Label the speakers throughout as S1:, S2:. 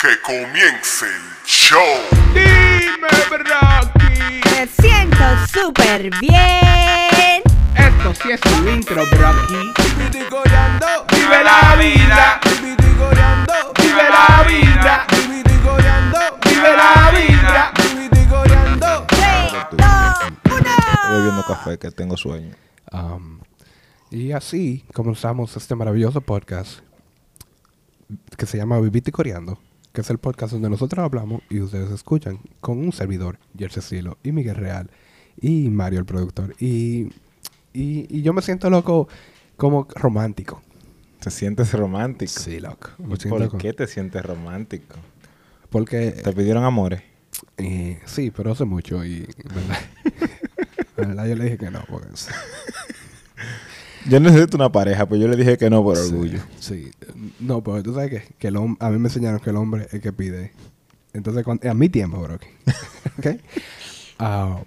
S1: Que comience el show.
S2: Dime, Brocky.
S3: Me siento súper bien.
S2: Esto sí es un intro, Brocky. Vive la vida. Vive la vida. Vive la vida.
S4: Estoy bebiendo café, que tengo sueño.
S5: Um, y así comenzamos este maravilloso podcast que se llama Vivite Coreando, que es el podcast donde nosotros hablamos y ustedes escuchan con un servidor, Jersey Silo, y Miguel Real, y Mario el productor. Y, y, y yo me siento loco como romántico.
S4: ¿Te sientes romántico?
S5: Sí, loco. Me
S4: ¿Por
S5: loco.
S4: qué te sientes romántico?
S5: Porque,
S4: ¿Te pidieron amores?
S5: eh, sí, pero hace mucho y, ¿verdad? La verdad yo le dije que no, porque...
S4: Yo necesito una pareja, pues yo le dije que no por orgullo.
S5: Sí. No, pero tú sabes que, que el a mí me enseñaron que el hombre es el que pide. Entonces, cuando, a mi tiempo, bro. ¿Ok? Ah,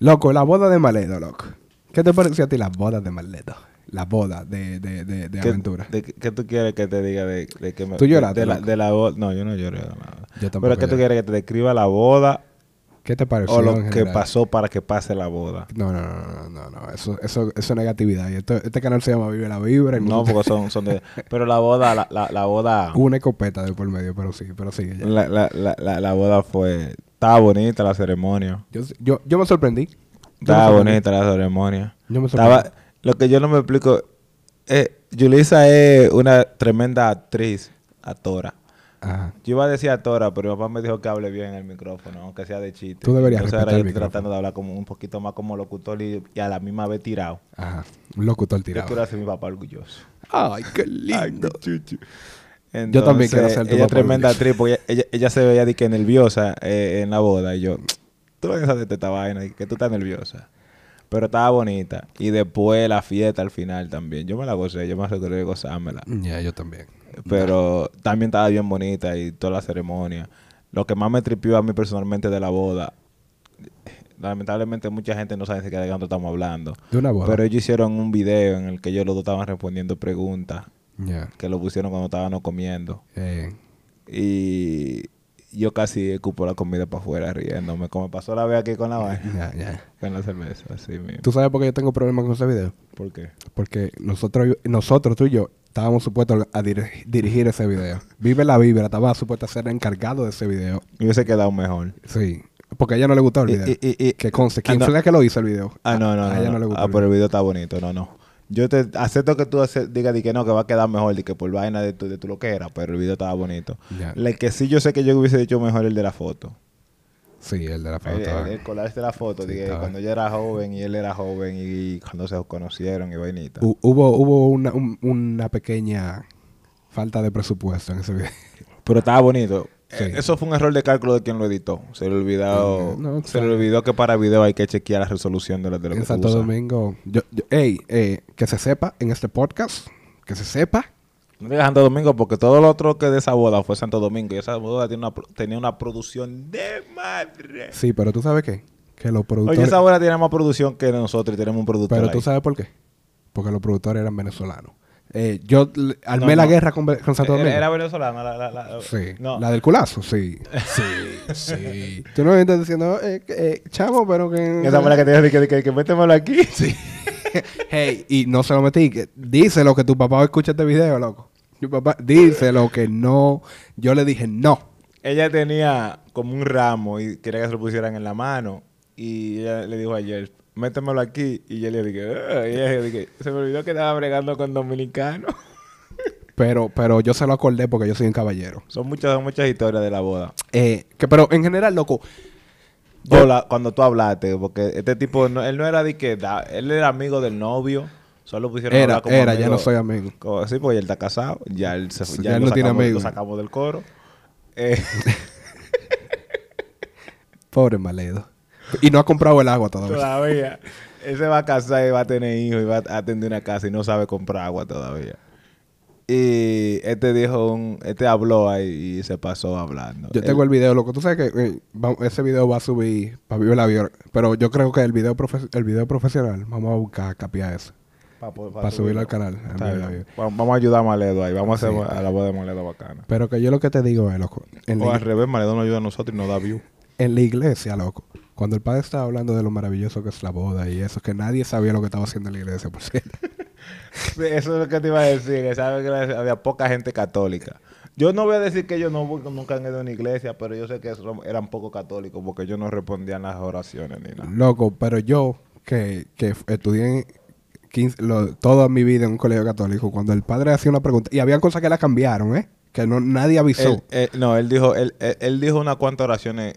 S5: loco, la boda de Maledo, loco. ¿Qué te pareció a ti la boda de Maledo? La boda de, de, de, de
S4: ¿Qué,
S5: aventura.
S4: de qué- tú quieres que te diga de, de que me...
S5: ¿Tú lloraste,
S4: De, la,
S5: loco?
S4: de la boda... No, yo no lloré de nada.
S5: Yo tampoco
S4: Pero ¿qué tú quieres que te describa la boda
S5: ¿Qué te pareció?
S4: o lo
S5: en
S4: que
S5: general?
S4: pasó para que pase la boda?
S5: No, no, no, no, no, no. Eso, eso, eso es negatividad. Y esto- este canal se llama Vive la Vibra. y
S4: No, porque son, son de... Pero la boda, la, la, la boda...
S5: Una escopeta de por medio, pero sí, pero ya.
S4: La, la, la, la, la boda fue... Estaba bonita la ceremonia.
S5: Yo, yo, yo me sorprendí.
S4: Estaba bonita la ceremonia.
S5: Yo me sorprendí.
S4: Estaba, lo que yo no me explico, eh, Yulisa es una tremenda actriz, actora.
S5: Ajá.
S4: Yo iba a decir actora, pero mi papá me dijo que hable bien en el micrófono, aunque sea de chiste.
S5: Tú deberías
S4: Entonces ahora yo estoy tratando de hablar como un poquito más como locutor y, y a la misma vez tirado.
S5: Ajá. Un locutor
S4: Yo
S5: tirado.
S4: quiero hacer mi papá orgulloso.
S5: Ay, qué lindo.
S4: Entonces,
S5: también quiero ser tu
S4: Ella
S5: papá
S4: tremenda actriz, porque ella, ella, ella se veía de que nerviosa eh, en la boda. Y yo, tú ves de esta vaina, y que tú estás nerviosa. Pero estaba bonita. Y después la fiesta al final también. Yo me la gocé, yo me aseguré de gozármela.
S5: Ya, yo también.
S4: Pero también estaba bien bonita y toda la ceremonia. Lo que más me tripió a mí personalmente de la boda, lamentablemente mucha gente no sabe de cuánto estamos hablando.
S5: De una boda.
S4: Pero ellos hicieron un video en el que ellos los dos estaban respondiendo preguntas
S5: Ya.
S4: que lo pusieron cuando estábamos comiendo.
S5: Eh,
S4: Y yo casi escupo la comida para afuera riéndome. Como pasó la vez aquí con la vaina,
S5: ya, ya.
S4: con la cerveza, así mismo.
S5: ¿Tú sabes por qué yo tengo problemas con ese video?
S4: ¿Por qué?
S5: Porque nosotros, nosotros tú y yo, estábamos supuestos a dir- dirigir ese video. Vive la Vibra estaba supuesto a ser encargado de ese video.
S4: Me hubiese quedado mejor.
S5: Sí. Porque a ella no le gustó el
S4: Y-
S5: video.
S4: y- y- y-
S5: que conste. ¿Quién
S4: Ah, no.
S5: fue la que lo hizo el video?
S4: Ah, no,
S5: A-
S4: no,
S5: A,
S4: no.
S5: ella no,
S4: no.
S5: le gustó.
S4: Ah, pero el
S5: video
S4: está bonito, no, no. Yo te acepto que tú digas di que no, que va a quedar mejor, de que por vaina de tu, de tu lo que era, pero el video estaba bonito.
S5: Ya.
S4: El que sí yo sé que yo hubiese hecho mejor el de la foto.
S5: Sí, el de la
S4: El,
S5: foto.
S4: el, el colarse de la foto,
S5: Sí,
S4: cuando yo era joven y él era joven y cuando se conocieron y vainita.
S5: Hu- hubo hubo una, un- una pequeña falta de presupuesto en ese video.
S4: Pero estaba bonito.
S5: Sí.
S4: Eh, Eso fue un error de cálculo de quien lo editó. Se le olvidó,
S5: no,
S4: se le olvidó que para video hay que chequear la resolución de, lo- de lo
S5: en
S4: que tú
S5: Santo. Domingo. Yo, yo- ey, eh, que se sepa en este podcast, que se sepa.
S4: No digas Santo Domingo porque todo lo otro que de esa boda fue Santo Domingo y esa boda tiene una, pro- tenía una producción de madre.
S5: Sí, pero tú sabes qué? Que los productores.
S4: Oye, esa boda tiene más producción que nosotros y tenemos un productor
S5: pero tú
S4: ahí.
S5: sabes por qué. Porque los productores eran venezolanos. Eh, yo armé
S4: No,
S5: la
S4: no.
S5: guerra con, con Santo
S4: Era,
S5: Domingo.
S4: era venezolana la, la, la-
S5: sí.
S4: No.
S5: La del culazo, sí. Sí, sí. Tú no me estás diciendo, eh, eh, chamo, pero que.
S4: Esa la que te dije que, que, que métemelo aquí. Sí.
S5: Hey, y no se lo metí. Que dice lo que tu papá escucha este video, loco. Tu papá dice lo que no. Yo le dije no.
S4: Ella tenía como un ramo y quería que se lo pusieran en la mano. Y ella le dijo ayer, métemelo aquí. Y yo le dije, "Ah", y dije, se me olvidó que estaba bregando con dominicanos.
S5: Pero, pero yo se lo acordé porque yo soy un caballero.
S4: son muchas, son muchas historias de la boda.
S5: Eh, que, pero en general, loco.
S4: Yo, la- cuando tú hablaste, porque este tipo, no- él no era de que, da- él era amigo del novio. Solo pusieron
S5: Era,
S4: como
S5: era, ya no soy amigo.
S4: Como- sí, porque él está casado. Ya él se ya
S5: ya
S4: él
S5: no tiene amigos.
S4: lo sacamos del coro. Eh,
S5: Pobre Maledo. Y no ha comprado el agua todavía.
S4: todavía. Él se va a casar y va a tener hijos y va a atender una casa y no sabe comprar agua todavía. Y este dijo un, este habló ahí y se pasó hablando.
S5: Yo tengo el video, loco. Tú sabes que eh, va- ese video va a subir para Vive la Vida. Pero yo creo que el video, profe- el video profesional, vamos a buscar capiar eso. Para subirlo al canal.
S4: Vamos a ayudar a Maledo ahí. Vamos a hacer
S5: Sí.
S4: a la voz de Maledo bacana.
S5: Pero que yo lo que te digo es, loco.
S4: O al revés, Maledo nos ayuda a nosotros y nos da view.
S5: En la iglesia, loco. Cuando el padre estaba hablando de lo maravilloso que es la boda y eso, que nadie sabía lo que estaba haciendo en la iglesia, por cierto.
S4: Sí, eso es lo que te iba a decir, que sabes que había poca gente católica. Yo no voy a decir que yo no nunca han ido a una iglesia, pero yo sé que eran poco católicos porque ellos no respondían las oraciones ni nada.
S5: Loco, pero yo que, que estudié 15 lo- toda mi vida en un colegio católico, cuando el padre hacía una pregunta, y había cosas que la cambiaron, ¿eh? Que no, nadie avisó.
S4: Él- él- no, él dijo, él, él- él dijo unas cuantas oraciones.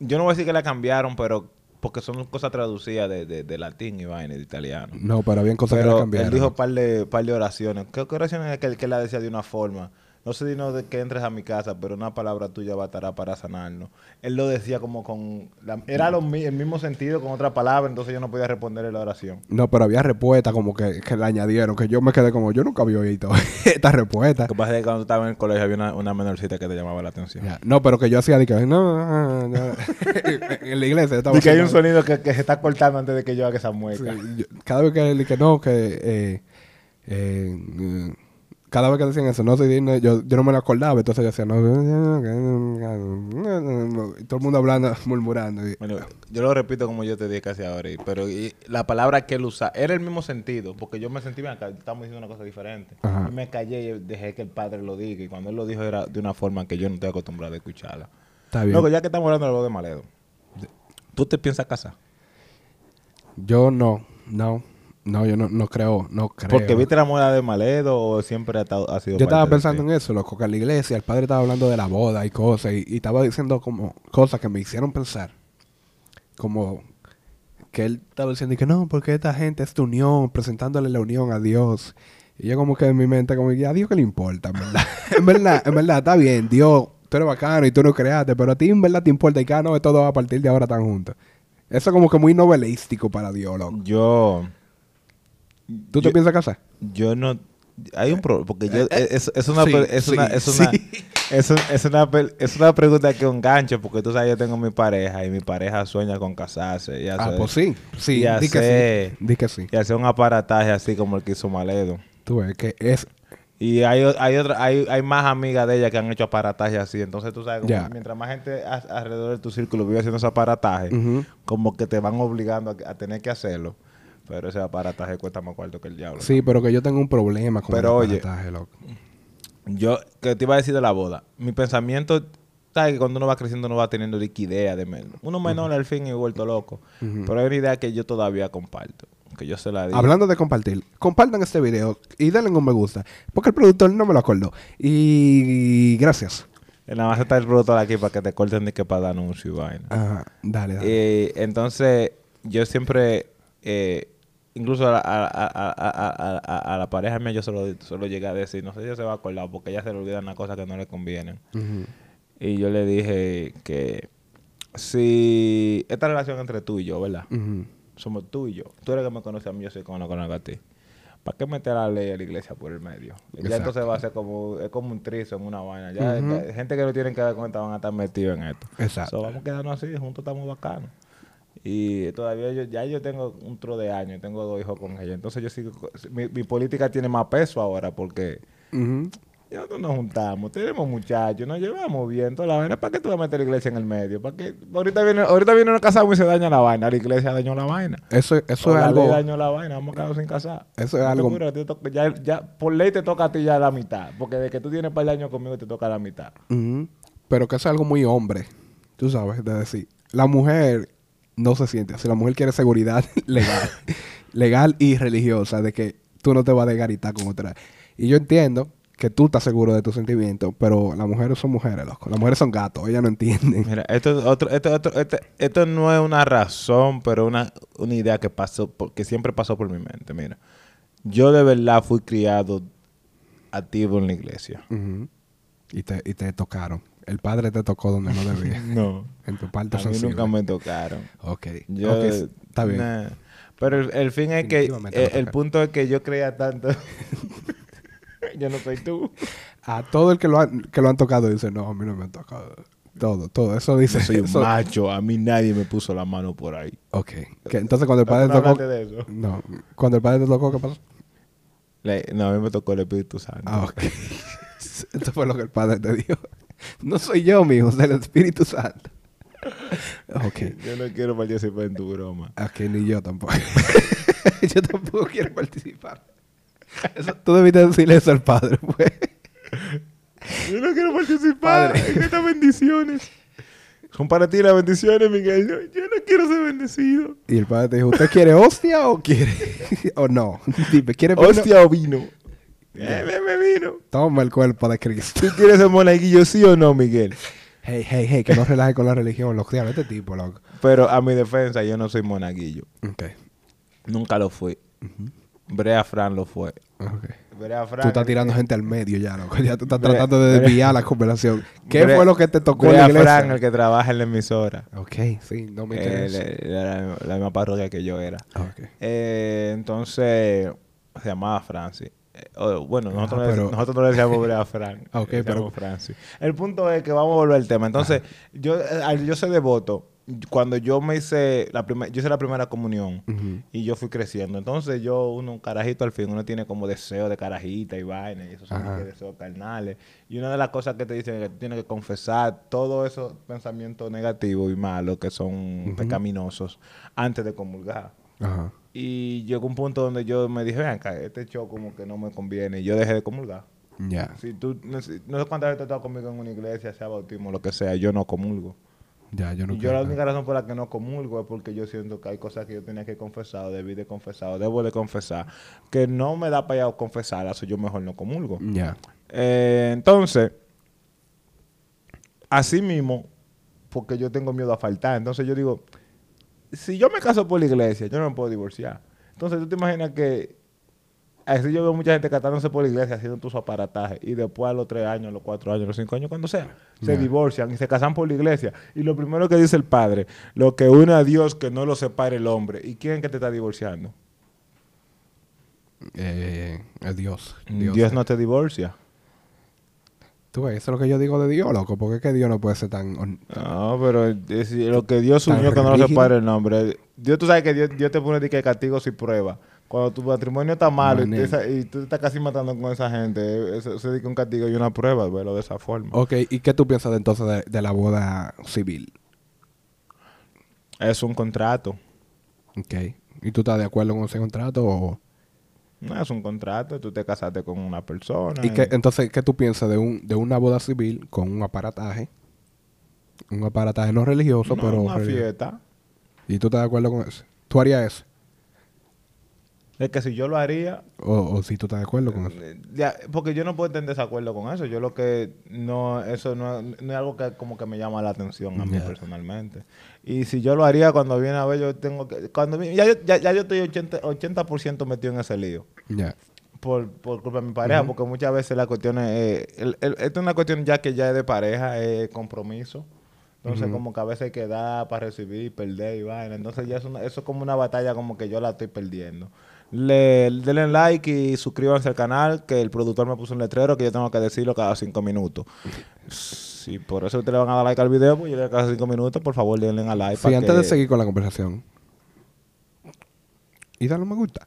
S4: Yo no voy a decir que la cambiaron, pero porque son cosas traducidas de, de- de latín y vaina, de italiano.
S5: no, pero había cosas que la cambiaron.
S4: él dijo par de, par de oraciones. ¿Qué, qué oraciones es que, que la decía de una forma? No sé si no de que entres a mi casa, pero una palabra tuya bastará para sanarnos. Él lo decía como con... la- era lo el mismo sentido con otra palabra, entonces yo no podía responderle la oración.
S5: No, pero había respuesta como que, que le añadieron, que yo me quedé como, yo nunca había oído esta respuesta.
S4: Lo que pasa es que cuando estaba en el colegio había una, una menorcita que te llamaba la atención.
S5: Ya, No, pero que yo hacía de que, no, no, no. en la iglesia. estaba
S4: Y que hay un sonido que, que se está cortando antes de que yo haga esa
S5: Sí,
S4: mueca.
S5: yo- cada vez que le que no, que eh, eh, cada vez que decían eso, no sé, si no, yo, yo no me lo acordaba, entonces yo decía, no, y todo el mundo hablando, murmurando. y-
S4: Bueno, yo lo repito como yo te dije casi ahora, y- pero y la palabra que él usaba era el mismo sentido, porque yo me sentí estamos diciendo una cosa diferente.
S5: Ajá.
S4: Y me callé y dejé que el padre lo diga, y cuando él lo dijo era de una forma que yo no estoy acostumbrado a escucharla.
S5: está bien.
S4: Luego, ya que estamos hablando de lo de Maledo, ¿tú te piensas casar?
S5: Yo no, no, no, yo no, no creo, no creo.
S4: ¿Porque viste la moda de Maledo o siempre ha, estado- ha sido
S5: Yo estaba pensando en eso, loco, que en la iglesia el padre estaba hablando de la boda y cosas, y, y estaba diciendo como cosas que me hicieron pensar. Como que él estaba diciendo que no, porque esta gente es tu unión, presentándole la unión a Dios. Y yo como que en mi mente, como que a Dios que le importa, en verdad. en verdad, en verdad, está bien, Dios, tú eres bacano y tú no creaste, pero a ti en verdad te importa y cada no, todo va a partir de ahora tan juntos. Eso como que muy novelístico para Dios, loco.
S4: Yo,
S5: ¿Tú te
S4: Yo-
S5: piensas casar?
S4: yo no... Hay un problema, porque yo,
S5: Eh,
S4: es, es una,
S5: sí,
S4: es, una,
S5: sí,
S4: es, una,
S5: sí.
S4: es, un- es una pe- es una pregunta que un gancho, porque tú sabes, yo tengo mi pareja y mi pareja sueña con casarse y
S5: Ah, pues sí, sí,
S4: ya
S5: di que
S4: sé.
S5: sí. Di que sí.
S4: y hacer un aparataje así como el que hizo Maledo.
S5: Tú ves que es
S4: Y hay, hay, otra, hay, hay más amigas de ella que han hecho aparataje así. Entonces tú sabes, como mientras más gente a- alrededor de tu círculo vive haciendo ese aparataje, como que te van obligando a, a tener que hacerlo. Pero ese aparataje cuesta más cuarto que el diablo.
S5: Sí, pero que yo tengo un problema con
S4: Pero
S5: el
S4: oye,
S5: aparataje, loco.
S4: Yo, que te iba a decir de la boda. Mi pensamiento, sabes que cuando uno va creciendo uno va teniendo idea de men- Uno menor al fin y vuelto loco. Pero hay una idea que yo todavía comparto. Que yo se la digo.
S5: Hablando de compartir, compartan este video y denle un me gusta, porque el productor no me lo acordó. Y gracias.
S4: Nada más está el productor aquí para que te corten ni que para dar anuncio y vaina.
S5: Ajá, dale, dale.
S4: Eh, entonces, yo siempre, eh, incluso a, la- a- a- a- a- a- a la pareja mía, yo solo, solo llegué a decir, no sé si ella se va a acordar, porque ella se le olvidan las cosas que no le convienen.
S5: Ujú.
S4: Y yo le dije que si esta relación entre tú y yo, ¿verdad? Somos tú y yo. Tú eres el que me conoce a mí, yo soy que no conozco a ti. ¿Para qué meter la ley a la iglesia por el medio? Ya entonces va a ser como, es como un trizo en una vaina. Ya, gente que no tienen que dar cuenta van a estar metidos en esto.
S5: Exacto.
S4: So, vamos a quedarnos así, juntos estamos bacanos. Y todavía yo, ya yo tengo un tro de años, tengo dos hijos con ella. Entonces yo sigo, mi, mi política tiene más peso ahora porque
S5: Ujú.
S4: ya nosotros nos juntamos, tenemos muchachos, nos llevamos bien, toda la vaina. ¿Para qué tú vas a meter la iglesia en el medio? ¿Para qué? Ahorita viene, ahorita viene una casamos y se daña la vaina. La iglesia dañó la vaina.
S5: Eso, eso
S4: O
S5: es algo.
S4: dañó la vaina, vamos a quedarnos sin casar.
S5: Eso es algo-
S4: ya, ya, por ley te toca a ti ya la mitad. Porque de que tú tienes par de años conmigo te toca la mitad.
S5: Pero que eso es algo muy hombre. Tú sabes, de decir. La mujer no se siente así. La mujer quiere seguridad legal. legal y religiosa. De que tú no te vas a desgaritar con otra. Y yo entiendo que tú estás seguro de tus sentimientos. Pero las mujeres son mujeres, loco. Las mujeres son gatos. Ellas no entienden.
S4: Mira, esto es otro, esto, otro- este- esto no es una razón, pero una, una idea que pasó, por- que siempre pasó por mi mente. Mira, yo de verdad fui criado activo en la iglesia.
S5: Y, te, y te tocaron. El padre te tocó donde no debía.
S4: No,
S5: en tu parte
S4: a mí
S5: sensible.
S4: nunca me tocaron.
S5: Ok.
S4: Yo,
S5: está bien.
S4: nah. Pero el, el fin es que, eh,
S5: no
S4: el punto es que yo creía tanto. yo no soy tú.
S5: A todo el que lo, han, que lo han tocado dice, no, a mí no me han tocado. Todo, todo. Eso dice.
S4: Yo soy un
S5: eso-
S4: macho, a mí nadie me puso la mano por ahí.
S5: Ok. Que entonces cuando el padre
S4: ¿No
S5: te tocó...
S4: hablaste de eso?
S5: No. Cuando el padre te tocó, ¿qué pasó?
S4: Le- no, a mí me tocó el Espíritu Santo.
S5: Ah, ok. Esto fue lo que el Padre te dijo. No soy yo, mijo, es el Espíritu Santo. Ok.
S4: Yo no quiero participar en tu broma.
S5: Aquí ni yo tampoco. yo tampoco quiero participar. Eso, tú debiste decirle eso al Padre, pues.
S4: Yo no quiero participar
S5: Padre.
S4: en estas bendiciones. Son para ti las bendiciones, Miguel. Yo, yo no quiero ser bendecido.
S5: Y el Padre te dijo, ¿usted quiere hostia o quiere? o no. Dime, ¿quiere?
S4: Hostia o vino. Eh, me, me vino.
S5: Toma el cuerpo de Cristo.
S4: ¿Tú quieres ser monaguillo, sí o no, Miguel?
S5: Hey, hey, hey, que no relaje con la religión. Loco, diablo, este tipo, loco.
S4: Pero a mi defensa, yo no soy monaguillo.
S5: Ok.
S4: Nunca lo fui. Brea Fran lo fue.
S5: Ok.
S4: Brea Fran.
S5: Tú estás tirando gente al medio ya, loco. Ya tú estás tratando de desviar la conversación. ¿Qué
S4: Brea-
S5: fue lo que te tocó en
S4: Brea
S5: la iglesia?
S4: Fran, el que trabaja en la emisora.
S5: Ok, sí, no me
S4: Eh,
S5: interesa.
S4: le- la, la misma parroquia que yo era.
S5: Ok.
S4: Eh, entonces, se llamaba Francis. Eh, o- bueno, nosotros,
S5: Ah,
S4: no le- nosotros no le decíamos Brea Fran.
S5: Ok,
S4: le
S5: pero-.
S4: El punto es que vamos a volver al tema. Entonces, yo, eh, al yo ser devoto, cuando yo me hice la primera, yo hice la primera comunión y yo fui creciendo. Entonces, yo, uno, un carajito al fin, uno tiene como deseo de carajita y vaina, y esos son que deseos carnales. Y una de las cosas que te dicen es que tú tienes que confesar todos esos pensamientos negativos y malos que son pecaminosos antes de comulgar.
S5: Ajá.
S4: Y llegó un punto donde yo me dije, ven acá, este show como que no me conviene. Y yo dejé de comulgar.
S5: Ya.
S4: Si tú, no sé, no sé cuántas veces tú has estado conmigo en una iglesia, sea bautismo, lo que sea, yo no comulgo.
S5: Ya, yo no
S4: y yo la única razón por la que no comulgo es porque yo siento que hay cosas que yo tenía que confesar, o debí de confesar, o debo de confesar, que no me da para allá confesarlas, o yo mejor no comulgo.
S5: Ya.
S4: Eh, entonces, así mismo, porque yo tengo miedo a faltar, entonces yo digo, si yo me caso por la iglesia, yo no me puedo divorciar. Entonces, tú te imaginas que así yo veo mucha gente casándose por la iglesia, haciendo tus aparatajes, y después a los tres años, a los cuatro años, a los cinco años, cuando sea, se divorcian y se casan por la iglesia. Y lo primero que dice el padre, lo que une a Dios, que no lo separe el hombre. ¿Y quién es que te está divorciando?
S5: Eh, Dios.
S4: Dios, no te divorcia.
S5: Tú ves, eso es lo que yo digo de Dios, loco. Porque es que Dios no puede ser tan...
S4: No, pero es- lo que Dios unió que no lo separe el nombre. Dios, tú sabes que Dios, Dios te pone de que castigo sin prueba. Cuando tu matrimonio está malo y, y tú estás casi matando con esa gente, eso se dice un castigo y una prueba, verlo de esa forma.
S5: Ok, ¿y qué tú piensas entonces de, de la boda civil?
S4: Es un contrato.
S5: Ok. ¿Y tú estás de acuerdo con ese contrato o...?
S4: No es un contrato, tú te casaste con una persona.
S5: ¿Y qué, entonces, ¿qué tú piensas de, un, de una boda civil con un aparataje? Un aparataje no religioso,
S4: No,
S5: pero...
S4: una
S5: religioso.
S4: fiesta.
S5: ¿Y tú estás de acuerdo con eso? ¿Tú harías eso?
S4: Es que si yo lo haría,
S5: ¿O, o si tú estás de acuerdo con eso?
S4: Eh, ya, porque yo no puedo estar en desacuerdo con eso. Yo lo que no, eso no, no es algo que como que me llama la atención a mí personalmente. Y si yo lo haría cuando viene a ver, yo tengo que, cuando ya, yo- ya, ya yo estoy 80%, 80 metido en ese lío.
S5: Ya.
S4: Por, por culpa de mi pareja, porque muchas veces la cuestión es, eh, el- el- esto es una cuestión ya que ya es de pareja, es compromiso. Entonces, como que a veces hay que dar para recibir, perder y vaina. Entonces, ya es una- eso es como una batalla como que yo la estoy perdiendo. Le, denle like y suscríbanse al canal, que el productor me puso un letrero que yo tengo que decirlo cada cinco minutos. Si por eso ustedes le van a dar like al video, pues yo le cada cinco minutos, por favor denle a like.
S5: Sí, antes
S4: que-
S5: de seguir con la conversación. Y dale un me gusta.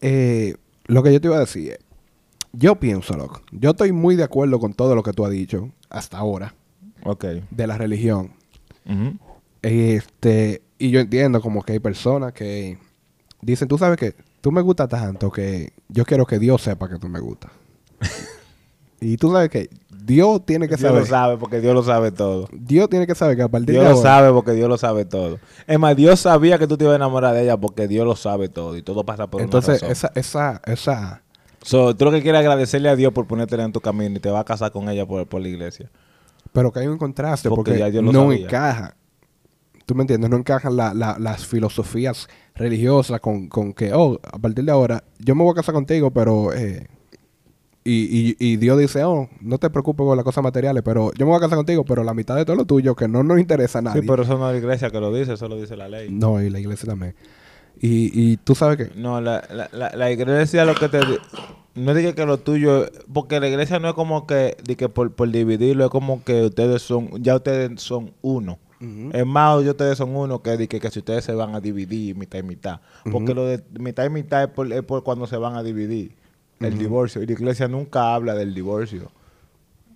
S5: Eh, lo que yo te iba a decir es, yo pienso, loco, yo estoy muy de acuerdo con todo lo que tú has dicho hasta ahora
S4: Ok.
S5: de la religión. Este, y yo entiendo como que hay personas que dicen, tú sabes que tú me gustas tanto que yo quiero que Dios sepa que tú me gustas. y tú sabes que Dios tiene que
S4: Dios
S5: saber.
S4: lo sabe porque Dios lo sabe todo.
S5: Dios tiene que saber que a partir
S4: Dios
S5: de
S4: lo
S5: ahora,
S4: sabe porque Dios lo sabe todo. Es más, Dios sabía que tú te ibas a enamorar de ella porque Dios lo sabe todo y todo pasa por
S5: entonces
S4: una razón.
S5: esa, esa, esa,
S4: So, tú lo que quieres es agradecerle a Dios por ponértela en tu camino y te vas a casar con ella por, por la iglesia.
S5: Pero que hay un contraste
S4: Porque
S5: porque,
S4: ya Dios lo
S5: no
S4: sabía.
S5: encaja. ¿Tú me entiendes? No encajan la- la- las filosofías religiosas con, con que, oh, a partir de ahora, yo me voy a casar contigo, pero... eh, y, y, y Dios dice, oh, no te preocupes con las cosas materiales, pero yo me voy a casar contigo, pero la mitad de todo lo tuyo, que no nos interesa a nadie.
S4: Sí, pero eso no es la iglesia que lo dice, eso lo dice la ley.
S5: No, y la iglesia también. Y, y tú sabes que...
S4: No, la, la, la, la iglesia lo que te... No diga que lo tuyo... Porque la iglesia no es como que por, por dividirlo, es como que ustedes son... Ya ustedes son uno. Es más, ya ustedes son uno que, que, que si ustedes se van a dividir mitad y mitad. Porque lo de mitad y mitad es por, es por cuando se van a dividir. el divorcio. Y la iglesia nunca habla del divorcio.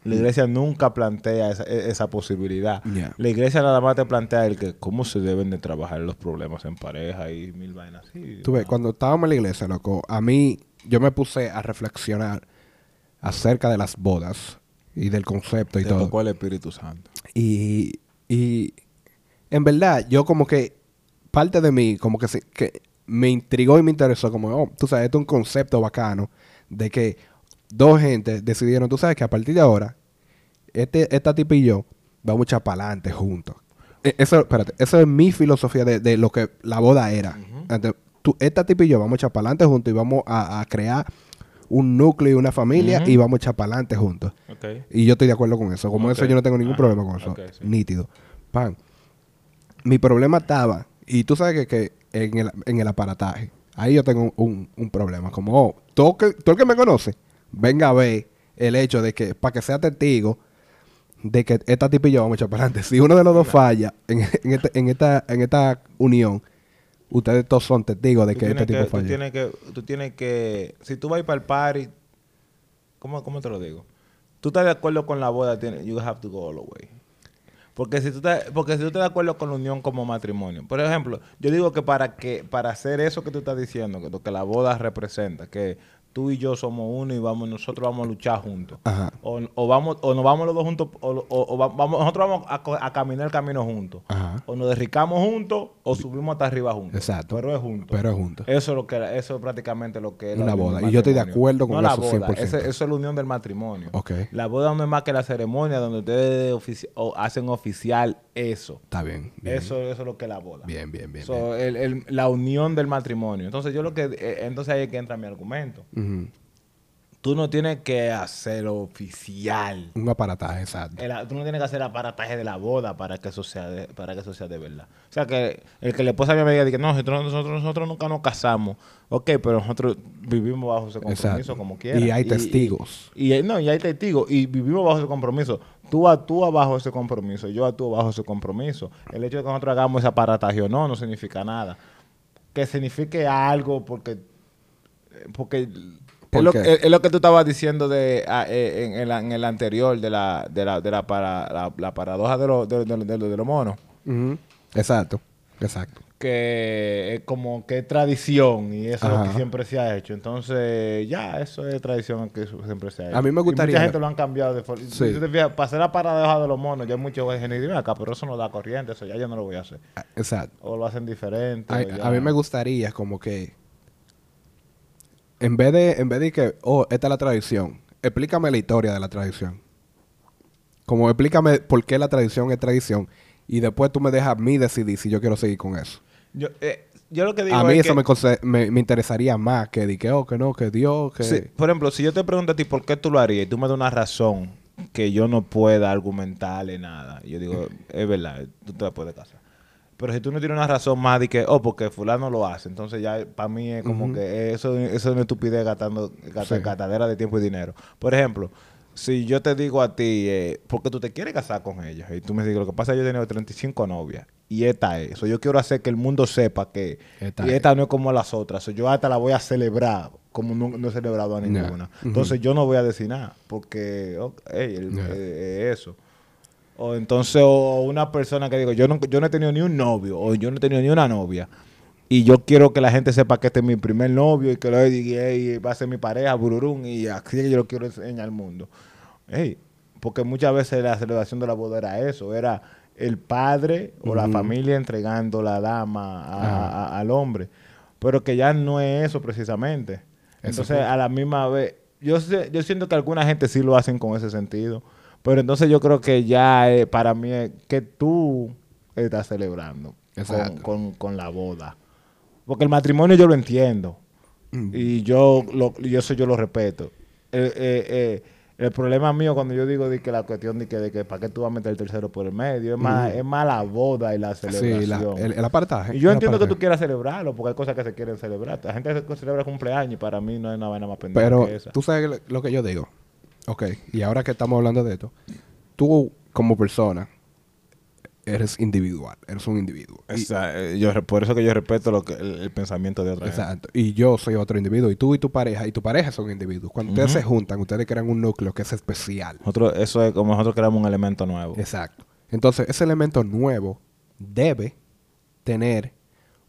S4: La iglesia nunca plantea esa, e- esa posibilidad.
S5: Yeah.
S4: La iglesia nada más te plantea el que cómo se deben de trabajar los problemas en pareja y mil vainas así.
S5: Tú ves, cuando estábamos en la iglesia, loco, a mí, yo me puse a reflexionar acerca de las bodas y del concepto y
S4: Te
S5: todo.
S4: tocó el Espíritu Santo.
S5: Y, y en verdad, yo como que parte de mí, como que, se- que me intrigó y me interesó, como, oh, tú sabes, esto es un concepto bacano de que dos gentes decidieron, tú sabes que a partir de ahora, este, esta tipa y yo vamos a echar para adelante juntos. E- Eso, espérate, eso es mi filosofía de, de lo que la boda era. Tú- esta tipa y yo vamos a echar para adelante juntos y vamos a, a crear un núcleo y una familia y vamos a echar para adelante juntos. Y yo estoy de acuerdo con eso. Como eso yo no tengo ningún
S4: Ajá.
S5: problema con eso.
S4: Sí.
S5: Nítido. Pan. Mi problema estaba, y tú sabes que, que en, el, en el aparataje, ahí yo tengo un, un problema. Como, oh, todo, que, todo el que me conoce, venga a ver el hecho de que, para que sea testigo, de que esta tipa y yo vamos a echar para adelante. Si uno de los dos falla en, en este- en esta, en esta unión, ustedes todos son testigos de
S4: Tú
S5: que este tipo
S4: que, tú
S5: falló.
S4: tienes que, tú tienes que, si tú vas para el party, ¿cómo, ¿cómo te lo digo? Tú estás de acuerdo con la boda, you have to go all the way. Porque si tú estás, porque si tú estás de acuerdo con la unión como matrimonio, por ejemplo, yo digo que para que para hacer eso que tú estás diciendo, que lo que la boda representa, que tú y yo somos uno y vamos nosotros vamos a luchar juntos.
S5: Ajá.
S4: O, o vamos o nos vamos los dos juntos o, o- o va- vamos nosotros vamos a, caminar el camino juntos.
S5: Ajá.
S4: O nos derricamos juntos o subimos hasta arriba juntos.
S5: Exacto.
S4: Pero es juntos.
S5: Pero es juntos.
S4: Eso es lo que eso es prácticamente lo que es la
S5: Una
S4: unión
S5: boda. Y yo estoy de acuerdo con
S4: no la
S5: eso
S4: boda,
S5: 100%.
S4: ese- eso es la unión del matrimonio.
S5: Ok.
S4: La boda no es más que la ceremonia donde ustedes ofici- hacen oficial eso.
S5: Está bien. bien.
S4: Eso, eso es lo que es la boda.
S5: Bien, bien, bien.
S4: So, el- el- la unión del matrimonio. Entonces yo lo que eh, entonces ahí es que entra mi argumento.
S5: Ujú.
S4: Tú no tienes que hacer oficial.
S5: Un aparataje, exacto.
S4: El- tú no tienes que hacer aparataje de la boda para que eso sea de, para que eso sea de verdad. O sea que el que le pone a mi amiga dice, no, nosotros, nosotros, nosotros nunca nos casamos. Ok, pero nosotros vivimos bajo ese compromiso
S5: Exacto.
S4: como quiera.
S5: Y hay testigos.
S4: Y, y- no, y hay testigos. Y vivimos bajo ese compromiso. Tú actúas bajo ese compromiso, yo actúo bajo ese compromiso. El hecho de que nosotros hagamos ese aparataje o no, no significa nada. Que signifique algo porque porque
S5: ¿Por
S4: es, lo, es- que tú estabas diciendo de ah, eh, en, en el anterior de la de la, de la, para, la, la paradoja de, los de, de- de- de los monos.
S5: Exacto, exacto.
S4: Que es como que es tradición y eso es lo que siempre se ha hecho. Entonces ya eso es tradición que siempre se ha hecho
S5: A mí me
S4: Y
S5: gustaría-
S4: mucha gente lo han cambiado de forma
S5: Sí.
S4: Hacer la paradoja de los monos ya hay muchos "Dime acá pero eso no da corriente eso ya yo no lo voy a hacer
S5: Ah, Exacto.
S4: o lo hacen diferente ya-
S5: a mí me gustaría como que en vez de en vez de que oh esta es la tradición explícame la historia de la tradición. Como explícame por qué la tradición es tradición y después tú me dejas a mí decidir si yo quiero seguir con eso
S4: yo, eh, yo lo que digo
S5: a mí
S4: es
S5: eso
S4: que-
S5: me, me, me interesaría más que di que oh que no que Dios que
S4: Sí, por ejemplo, si yo te pregunto a ti por qué tú lo harías y tú me das una razón que yo no pueda argumentarle nada, yo digo, es verdad, tú te puedes casar. Pero si tú no tienes una razón más de que, oh, porque fulano lo hace, entonces ya para mí es como que eso, eso es una estupidez gastando, gata-
S5: Sí.
S4: de tiempo y dinero. Por ejemplo, si yo te digo a ti, eh, porque tú te quieres casar con ella, y tú me dices, lo que pasa es que yo he tenido 35 novias, y esta es, eso yo quiero hacer que el mundo sepa que
S5: Esta
S4: y
S5: es.
S4: esta no es como las otras, so, yo hasta la voy a celebrar como no, no he celebrado a ninguna. Entonces yo no voy a decir nada, porque el- eh, eh, eso. O entonces, o una persona que digo, yo no, yo no he tenido ni un novio, o yo no he tenido ni una novia, y yo quiero que la gente sepa que este es mi primer novio, y que lo diga, ey, va a ser mi pareja, bururún, y así que yo lo quiero enseñar al mundo. Ey, porque muchas veces la celebración de la boda era eso, era el padre o la familia entregando la dama a- al hombre. Pero que ya no es eso precisamente. Entonces, a la misma vez, yo, sé- yo siento que alguna gente sí lo hacen con ese sentido. Pero entonces yo creo que ya eh, para mí es que tú estás celebrando con, con- con la boda. Porque el matrimonio yo lo entiendo.
S5: Mm.
S4: Y yo, lo, y eso yo lo respeto. Eh, eh, el problema mío cuando yo digo de que la cuestión de que, de que para qué tú vas a meter el tercero por el medio, es más, es más la boda y la
S5: sí
S4: celebración.
S5: la- el, el apartaje
S4: Y yo
S5: el
S4: entiendo que tú quieras celebrarlo, porque hay cosas que se quieren celebrar. La gente celebra cumpleaños y para mí no hay una vaina más pendeja
S5: Pero
S4: que esa.
S5: tú sabes lo- lo que yo digo. Ok, y ahora que estamos hablando de esto, tú como persona, eres individual, eres un individuo. Y-
S4: Esa- eh, yo, por eso que yo respeto lo que, el, el pensamiento de otra gente.
S5: Exacto. Y yo soy otro individuo. Y tú y tu pareja, y tu pareja son individuos. Cuando ustedes se juntan, ustedes crean un núcleo que es especial.
S4: Nosotros, eso es como nosotros creamos un elemento nuevo.
S5: Exacto. Entonces, ese elemento nuevo debe tener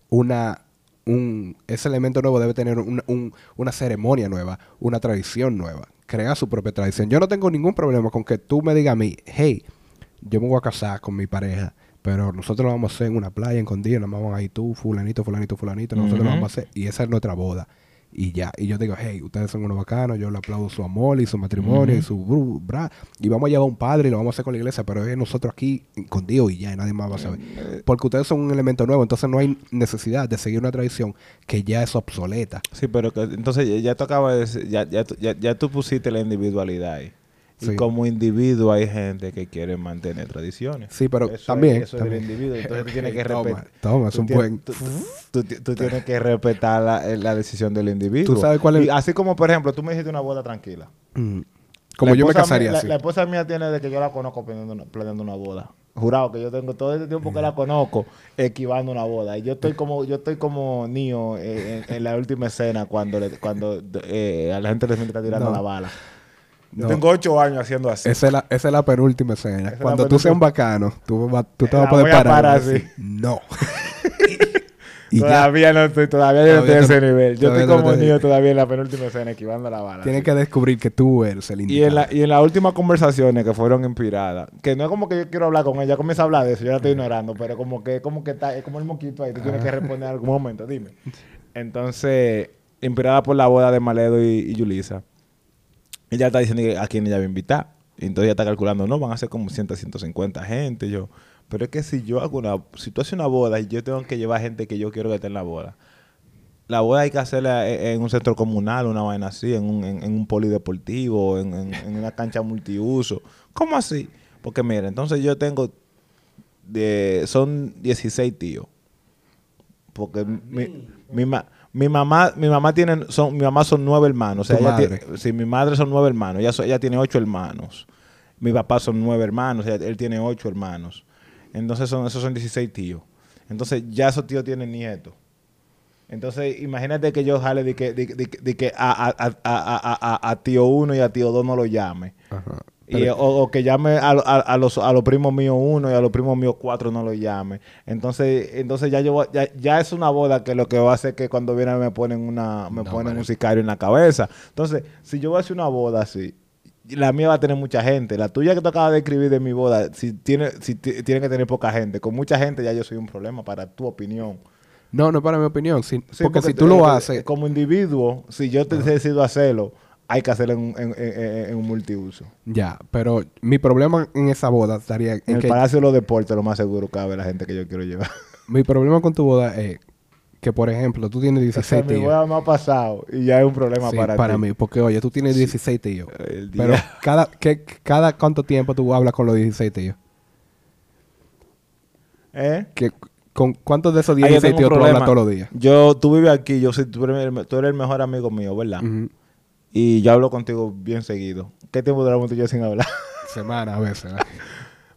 S5: una. Un, ese elemento nuevo debe tener un- una ceremonia nueva, una tradición nueva. Crea su propia tradición. Yo no tengo ningún problema con que tú me digas a mí, hey, yo me voy a casar con mi pareja, pero nosotros lo vamos a hacer en una playa escondida, nada más van ahí tú, fulanito, fulanito, fulanito, nosotros lo vamos a hacer y esa es nuestra boda. Y ya, y yo digo, hey, ustedes son unos bacanos, yo le aplaudo su amor y su matrimonio y su bru- bra, y vamos a llevar a un padre y lo vamos a hacer con la iglesia, pero es nosotros aquí con Dios y ya, y nadie más va a saber. Porque ustedes son un elemento nuevo, entonces no hay necesidad de seguir una tradición que ya es obsoleta.
S4: Sí, pero que, entonces ya, ya tú acabas de decir, ya, ya, ya, ya tú pusiste la individualidad ahí.
S5: Sí.
S4: Y como individuo hay gente que quiere mantener tradiciones.
S5: Sí, pero
S4: Eso es-
S5: también-
S4: eso
S5: también.
S4: es del individuo. Entonces tú tienes que respetar.
S5: toma, es
S4: tú
S5: un
S4: tienes-
S5: buen-
S4: Tú, tú ti- tú tienes que respetar la, eh, la decisión del individuo.
S5: ¿Tú sabes cuál es-
S4: Y así como, por ejemplo, tú me dijiste una boda tranquila.
S5: Mm. Como yo me casaría
S4: mía-
S5: así.
S4: La, la esposa mía tiene de que yo la conozco planeando una, planeando una boda. Jurado que yo tengo todo este tiempo que la conozco esquivando una boda. Y yo estoy como yo estoy como Neo en, en la última escena cuando le- cuando eh, a la gente le está tirando
S5: No.
S4: la bala. Yo
S5: No.
S4: tengo ocho años haciendo así.
S5: Esa es, la, esa es la penúltima escena. Cuando tú seas un bacano, tú, va- tú te
S4: La
S5: vas a poder parar. y
S4: así.
S5: No. y ya.
S4: todavía no estoy, todavía yo no
S5: Todavía
S4: estoy a ese nivel. Yo
S5: todavía
S4: estoy como Neo todavía en la penúltima escena esquivando la bala.
S5: Tienes
S4: así.
S5: que descubrir que tú eres el
S4: Y
S5: indicado.
S4: en, la, y en las últimas conversaciones que fueron inspiradas, que no es como que yo quiero hablar con ella, comienza a hablar de eso, yo la estoy ignorando, pero como que como que está, es como el moquito ahí, tú tienes que responder en algún momento, dime. Entonces, inspirada por la boda de Maledo y, y Yulisa, ella está diciendo que a quién ella va a invitar. Y entonces ella está calculando, no, van a ser como 100, 150 gente. Yo, pero es que si yo hago una, si tú haces una boda y yo tengo que llevar gente que yo quiero que esté en la boda, la boda hay que hacerla en un centro comunal, una vaina así, en un, en, en un polideportivo, en, en- en una cancha multiuso. ¿Cómo así? Porque mira, entonces yo tengo, de, son 16 tíos. Porque mi, mi, ma- mi mamá, mi mamá tiene, son, mi mamá son nueve hermanos. O sea, ella
S5: madre.
S4: tiene- sí, mi madre son nueve hermanos. Ella, ella tiene ocho hermanos. Mi papá son nueve hermanos. ella- él tiene ocho hermanos. Entonces son, esos son 16 tíos. Entonces ya esos tíos tienen nietos. Entonces, imagínate que yo jale de que, de, de- de que a, a, a, a, a- a tío uno y a tío dos no lo llame.
S5: Ajá.
S4: Y, o, o que llame a, a- a los, a los primos míos uno y a los primos míos cuatro no lo llame. Entonces, entonces ya yo ya, ya es una boda que lo que va a hacer es que cuando vienen me ponen una, me
S5: No,
S4: ponen
S5: vale.
S4: un sicario en la cabeza. Entonces, si yo voy a hacer una boda así, la mía va a tener mucha gente. La tuya que tú acabas de escribir de mi boda, si tiene, si ti- tiene que tener poca gente. Con mucha gente ya yo soy un problema para tu opinión.
S5: No, no para mi opinión. si-
S4: Sí,
S5: porque, si tú lo haces...
S4: Como individuo, si yo te decido hacerlo, hay que hacerlo en, un- en- en- en un multiuso.
S5: Ya, pero mi problema en esa boda estaría en
S4: el
S5: que
S4: Palacio de los Deportes, lo más seguro cabe la gente que yo quiero llevar.
S5: mi problema con tu boda es que, por ejemplo, tú tienes
S4: O
S5: 16
S4: sea, mi
S5: tíos.
S4: boda no ha pasado y ya es un problema
S5: Sí,
S4: para,
S5: para
S4: ti.
S5: mí, porque oye, tú tienes 16 tíos.
S4: El día-
S5: Pero cada, ¿qué, cada cuánto tiempo tú hablas con los 16 tíos?
S4: ¿Eh?
S5: ¿Qué, ¿Con cuántos de esos
S4: Ahí yo
S5: 16
S4: tengo un
S5: tíos tú hablas todos los días?
S4: Yo, tú vives aquí, yo soy, tú, eres, tú eres el mejor amigo mío, ¿verdad?
S5: Ujú.
S4: Y yo hablo contigo bien seguido. ¿Qué tiempo duramos tú y yo sin hablar?
S5: Semanas a veces. ¿verdad?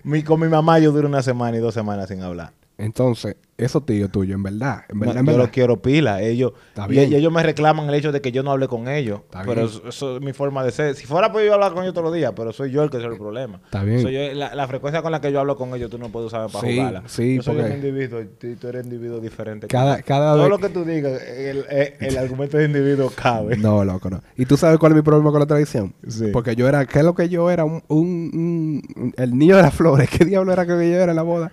S4: mi, con mi mamá yo duro una semana y dos semanas sin hablar.
S5: Entonces, esos tíos tuyos, en verdad, en
S4: No,
S5: verdad, en
S4: yo los quiero pila. Ellos,
S5: Está
S4: y,
S5: bien.
S4: y ellos me reclaman el hecho de que yo no hable con ellos.
S5: Está
S4: pero
S5: bien.
S4: eso, eso es mi forma de ser. Si fuera por yo hablar con ellos todos los días, pero soy yo el que soy el problema.
S5: Está bien.
S4: Soy yo- la, la frecuencia con la que yo hablo con ellos, tú no puedes usarme para
S5: Sí,
S4: jugarla.
S5: sí,
S4: yo soy
S5: porque-
S4: un individuo y tú, eres individuo diferente.
S5: Cada- cada
S4: Todo
S5: vez-
S4: lo que tú digas, el, el- el argumento de individuo cabe.
S5: No, loco, no. ¿Y tú sabes cuál es mi problema con la tradición?
S4: Sí.
S5: Porque yo era, ¿qué es lo que yo era? Un, un- un- el niño de las flores. ¿Qué diablo era que yo era en la boda?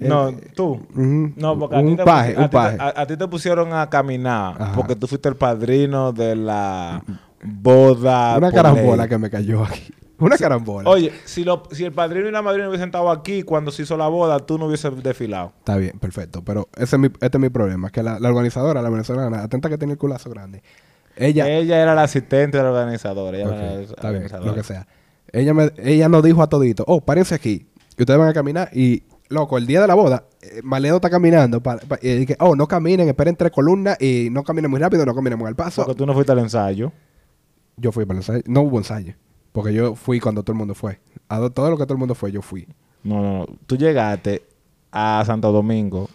S4: No, tú.
S5: Ujú.
S4: No, porque a ti,
S5: un
S4: te,
S5: paje,
S4: a
S5: un paje.
S4: a- a ti te pusieron a caminar
S5: Ajá.
S4: porque tú fuiste el padrino de la boda.
S5: Una carambola
S4: ley.
S5: que me cayó aquí. Una carambola.
S4: Oye, si, lo, si el padrino y la madrina hubiesen estado aquí cuando se hizo la boda, tú no hubieses desfilado.
S5: Está bien, perfecto. Pero ese es mi, este es mi problema. Que la, la organizadora, la venezolana, atenta que tiene el culazo grande. Ella...
S4: Ella era la asistente de la organizadora. ella era la
S5: está bien,
S4: organizadora.
S5: lo que sea. Ella, me, ella nos dijo a todito, oh, párense aquí. Y ustedes van a caminar. Y, loco, el día de la boda, eh, Maledo está caminando. pa- pa- y dije, oh, no caminen, esperen tres columnas y no caminen muy rápido, no caminen muy al paso.
S4: Porque tú no fuiste al ensayo.
S5: Yo fui para el ensayo. No hubo ensayo. Porque yo fui cuando todo el mundo fue. A do- todo lo que todo el mundo fue, yo fui.
S4: No, no, no. Tú llegaste a Santo Domingo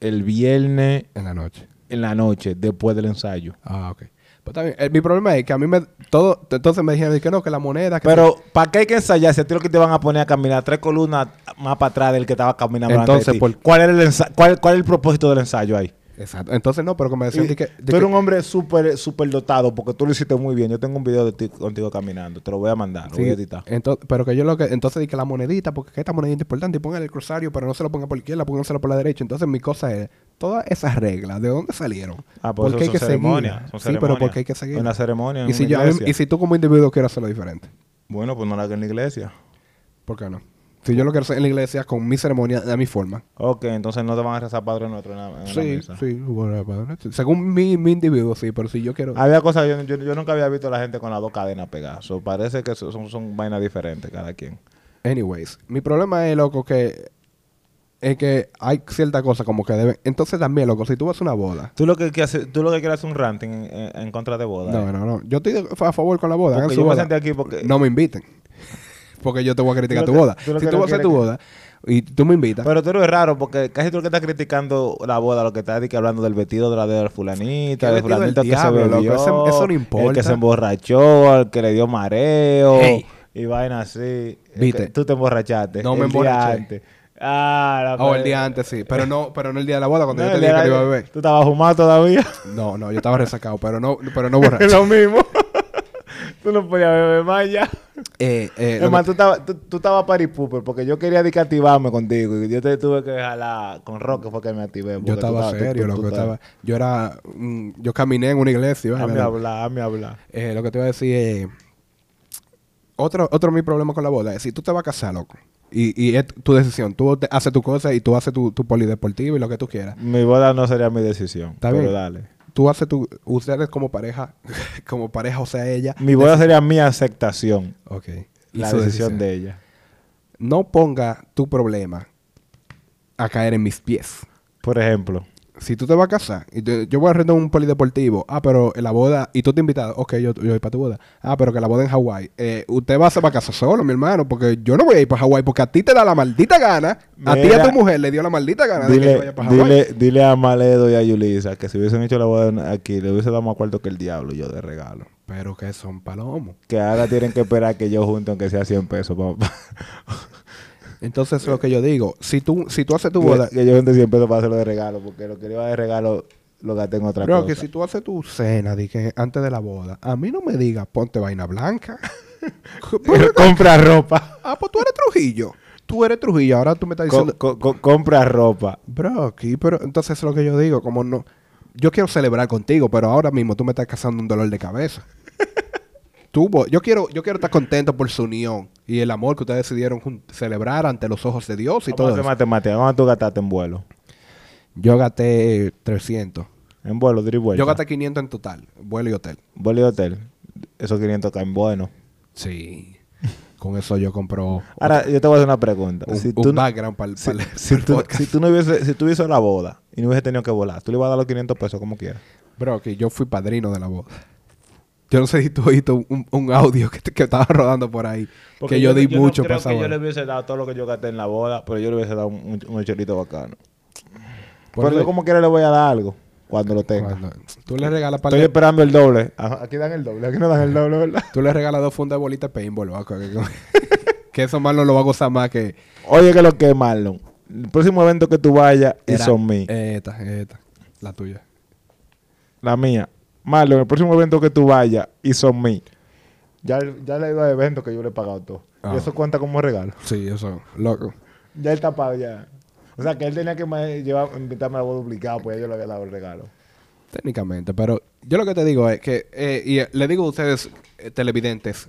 S4: el viernes
S5: En la noche.
S4: en la noche, después del ensayo.
S5: Ah, ok. Pues también, mi problema es que a mí me... todo Entonces me dijeron que no, que la moneda... Que
S4: Pero, ¿para qué hay que ensayar? Si a ti lo que te van a poner a caminar tres columnas más para atrás del que estaba caminando
S5: Entonces,
S4: de ti.
S5: por-
S4: ¿Cuál, era el ensa- cuál, ¿Cuál es el propósito del ensayo ahí?
S5: Exacto. Entonces no, pero como decían... De que, de
S4: tú eres
S5: que-
S4: un hombre súper súper dotado porque tú lo hiciste muy bien. Yo tengo un video de ti contigo caminando. Te lo voy a mandar, lo
S5: Sí,
S4: voy a editar.
S5: entonces, pero que yo lo que... Entonces di que la monedita, porque que esta monedita es importante, y pongan el cruzario, pero no se lo pongan por la izquierda, pónganselo por la derecha. Entonces mi cosa es... Todas esas reglas, ¿de dónde salieron?
S4: Ah, pues
S5: ¿Por qué hay que
S4: ceremonias,
S5: seguirlas?
S4: son
S5: Sí, pero
S4: ceremonias.
S5: porque hay que seguir.
S4: Una ceremonia en
S5: y si
S4: una
S5: yo, y si tú como individuo quieres hacerlo diferente,
S4: Bueno, pues no la hagas en la iglesia.
S5: ¿por qué no? Si yo lo quiero hacer en la iglesia con mi ceremonia, a mi forma.
S4: Ok, entonces no te van a rezar Padre Nuestro en la, en la
S5: Sí, sí, bueno, padre. según mi, mi individuo, sí, pero si yo quiero...
S4: Había cosas, yo, yo, yo nunca había visto a la gente con las dos cadenas pegadas. So, parece que son, son vainas diferentes cada quien.
S5: Anyways, mi problema es, loco, que es que hay cierta cosa como que deben... Entonces también, loco, si tú vas a una boda...
S4: Tú lo que, quieres tú lo que quieres es un ranting en, en- en contra de boda.
S5: No,
S4: ¿eh?
S5: no, no. Yo estoy de- a favor con la boda. hagan
S4: Porque
S5: su
S4: yo me
S5: boda.
S4: senté aquí porque-
S5: No me inviten. porque yo te voy a criticar tu
S4: que-
S5: boda.
S4: tú
S5: Si tú vas a hacer tu boda y tú me invitas...
S4: Pero tú eres raro porque casi tú lo que estás criticando la boda, lo que estás hablando del vestido de la de la fulanita,
S5: ¿Qué
S4: del
S5: vestido del
S4: fulanito que
S5: diablo,
S4: se
S5: loco?
S4: bebió,
S5: Ese- eso no
S4: el
S5: importa.
S4: que se emborrachó, el que le dio mareo y vaina así. El
S5: Viste.
S4: Tú te emborrachaste.
S5: No me
S4: el
S5: emborraché.
S4: Ah, la
S5: o el día antes, sí. Pero no, pero no el día de la boda, cuando
S4: No,
S5: yo te dije que lo iba a beber.
S4: ¿Tú estabas fumado todavía?
S5: No, no, yo estaba resacado, pero no, pero no
S4: Es
S5: borracho.
S4: lo mismo. tú no podías beber más ya.
S5: Eh, eh, lo
S4: Es más,
S5: que-
S4: tú estabas, tú, tú pooper porque yo quería que activarme contigo y yo te tuve que jalar con Roque fue que me activé. porque
S5: yo estaba serio, loco.
S4: tú
S5: estaba, yo era... mm, yo caminé en una iglesia.
S4: Hazme hablar, hazme hablar.
S5: Eh, lo que te iba a decir es... Otro, otro de mis problemas con la boda es si tú te vas a casar, loco. Y, y es tu decisión. Tú haces tu cosa y tú haces tu, tu polideportivo y lo que tú quieras.
S4: Mi boda no sería mi decisión.
S5: Está
S4: pero
S5: bien.
S4: dale.
S5: Tú haces tu... Ustedes como pareja, como pareja, o sea, ella...
S4: Mi boda sería mi aceptación.
S5: Ok.
S4: La
S5: su
S4: decisión de ella.
S5: No ponga tu problema a caer en mis pies.
S4: Por ejemplo,
S5: Si tú te vas a casar, y te- yo voy a rentar un polideportivo, ah, pero en la boda, y tú te invitas, ok, yo, yo voy para tu boda, ah, pero que la boda en Hawái, eh, usted va a se va a casar solo, mi hermano, porque yo no voy a ir para Hawái, porque a ti te da la maldita gana, a ti y a tu mujer le dio la maldita gana de que
S4: dile,
S5: vaya para Hawái.
S4: dile, dile a Maledo y a Yulisa que si hubiesen hecho la boda aquí, le hubiese dado más cuarto que el diablo yo de regalo.
S5: Pero que son palomos.
S4: Que ahora tienen que esperar que yo junte aunque sea 100 pesos. pa-
S5: Entonces, lo que yo digo, si tú, si tú haces tu boda,
S4: que yo junte 100 pesos para hacerlo de regalo, porque lo que le iba de regalo lo gasté en otra
S5: Bro,
S4: cosa.
S5: que si tú haces tu cena di que antes de la boda, a mí no me digas ponte vaina blanca.
S4: compra ropa.
S5: ah, pues tú eres Trujillo. Tú eres Trujillo. Ahora tú me estás diciendo,
S4: co- co- compra ropa.
S5: bro, aquí, pero entonces es lo que yo digo, como no. Yo quiero celebrar contigo, pero ahora mismo tú me estás causando un dolor de cabeza. Yo quiero, yo quiero estar contento por su unión y el amor que ustedes decidieron celebrar ante los ojos de Dios y todo eso.
S4: matemáticas. ¿Cuánto tú gastaste en vuelo?
S5: Yo gasté 300.
S4: En vuelo.
S5: Yo gasté 500 en total, vuelo y hotel.
S4: Vuelo y hotel. Esos 500 caen buenos.
S5: Sí. Con eso yo compro
S4: Ahora, yo te voy a hacer una pregunta.
S5: un,
S4: si,
S5: un
S4: tú,
S5: background para
S4: si, si tú, si tú no hubiese, si tú hubiese la boda y no hubiese tenido que volar, tú le ibas a dar los 500 pesos como quieras.
S5: Bro, que yo fui padrino de la boda. Yo no sé si tú oíste un, un audio que, que estaba rodando por ahí. que yo, di mucho
S4: no
S5: para
S4: creo
S5: esa
S4: que yo le hubiese dado todo lo que yo gasté en la boda, pero yo le hubiese dado un, un, chelito bacano.
S5: Por
S4: pero yo como quiera le voy a dar algo cuando lo tenga.
S5: Cuando- tú le regalas par
S4: Estoy esperando el doble. Ajá, Aquí dan el doble, aquí no dan el doble, ¿verdad?
S5: tú le regalas dos fundas de bolita de paintball, vaco, que, que eso no lo va a gozar más que
S4: Oye, que lo que es, Marlon. El próximo evento que tú vayas y
S5: Era-
S4: son mí.
S5: Esta, esta, la tuya.
S4: La mía. Marlon, el próximo evento que tú vayas y son mí. Ya, ya le he ido a eventos que yo le he pagado todo.
S5: Ah.
S4: Y eso cuenta como regalo.
S5: Sí, eso, loco.
S4: Ya él está pago ya. O sea, que él tenía que llevar, invitarme a la boda duplicada, pues yo le había dado el regalo.
S5: Técnicamente, pero yo lo que te digo es que, eh, y le digo a ustedes, eh, televidentes,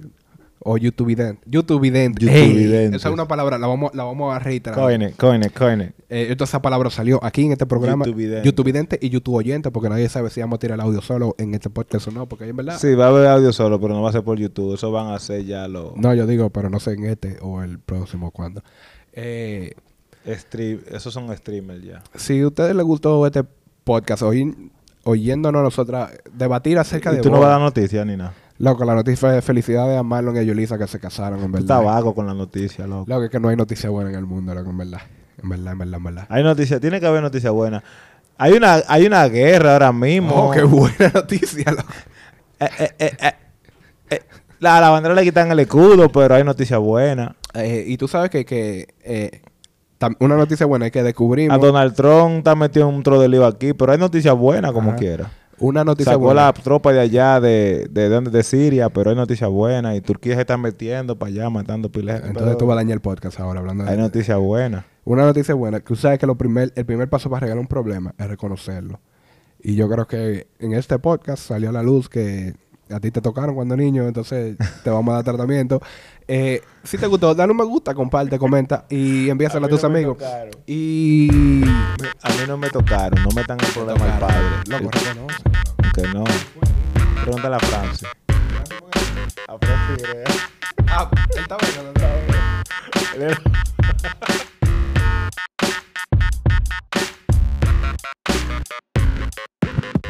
S5: o YouTubevidentes, YouTubevidentes,
S4: YouTubevidentes.
S5: esa es una palabra, la vamos, la vamos a reiterar.
S4: Coine, coine, coine.
S5: Eh, entonces esa palabra salió aquí en este programa.
S4: YouTubevidente.
S5: YouTubevidente y YouTube oyente, porque nadie sabe si vamos a tirar el audio solo en este podcast o no, porque en verdad.
S4: Sí, va a haber audio solo, pero no va a ser por YouTube. Eso van a hacer ya los
S5: No, yo digo, pero no sé en este o el próximo cuándo. Eh,
S4: stream. Esos son streamers ya.
S5: si a ustedes les gustó este podcast, oí- oyéndonos nosotras debatir acerca
S4: Y
S5: de
S4: tú no vas a dar noticias ni nada.
S5: Loco, la noticia fue felicidades a Marlon y a Yulisa que se casaron, en verdad.
S4: estás vago con la noticia, loco.
S5: Loco, es que no hay noticia buena en el mundo, loco, en verdad. En verdad, en verdad, en verdad.
S4: Hay noticias, tiene que haber noticias buenas. Hay una, hay una guerra ahora mismo.
S5: Oh, qué buena noticia. loco.
S4: Eh, eh, eh, la, la bandera le quitan el escudo, pero hay noticias buenas.
S5: Eh, y tú sabes que, que una noticia buena es que descubrimos
S4: A Donald Trump está metido en un tro de lío aquí, pero hay noticias buenas como
S5: Ajá.
S4: quiera.
S5: Una noticia
S4: Sacó
S5: buena.
S4: la tropa de allá, de, de, donde- de Siria, pero hay noticias buenas. Y Turquía se está metiendo para allá, matando piles.
S5: Entonces tú vas a dañar el podcast ahora hablando de
S4: Hay noticias buenas.
S5: Una noticia buena, que tú sabes que lo primer, el primer paso para arreglar un problema es reconocerlo. Y yo creo que en este podcast salió a la luz que a ti te tocaron cuando niño, entonces te vamos a dar tratamiento. Eh, si te gustó, dale un me gusta, comparte, comenta y envíaselo a, tus
S4: no me
S5: amigos. Y...
S4: A mí no me tocaron, no metan el problema al padre.
S5: Loco.
S4: Que no. Pregúntale a Francis. A Francis Grea.
S5: Ah, él está bueno, él está bueno.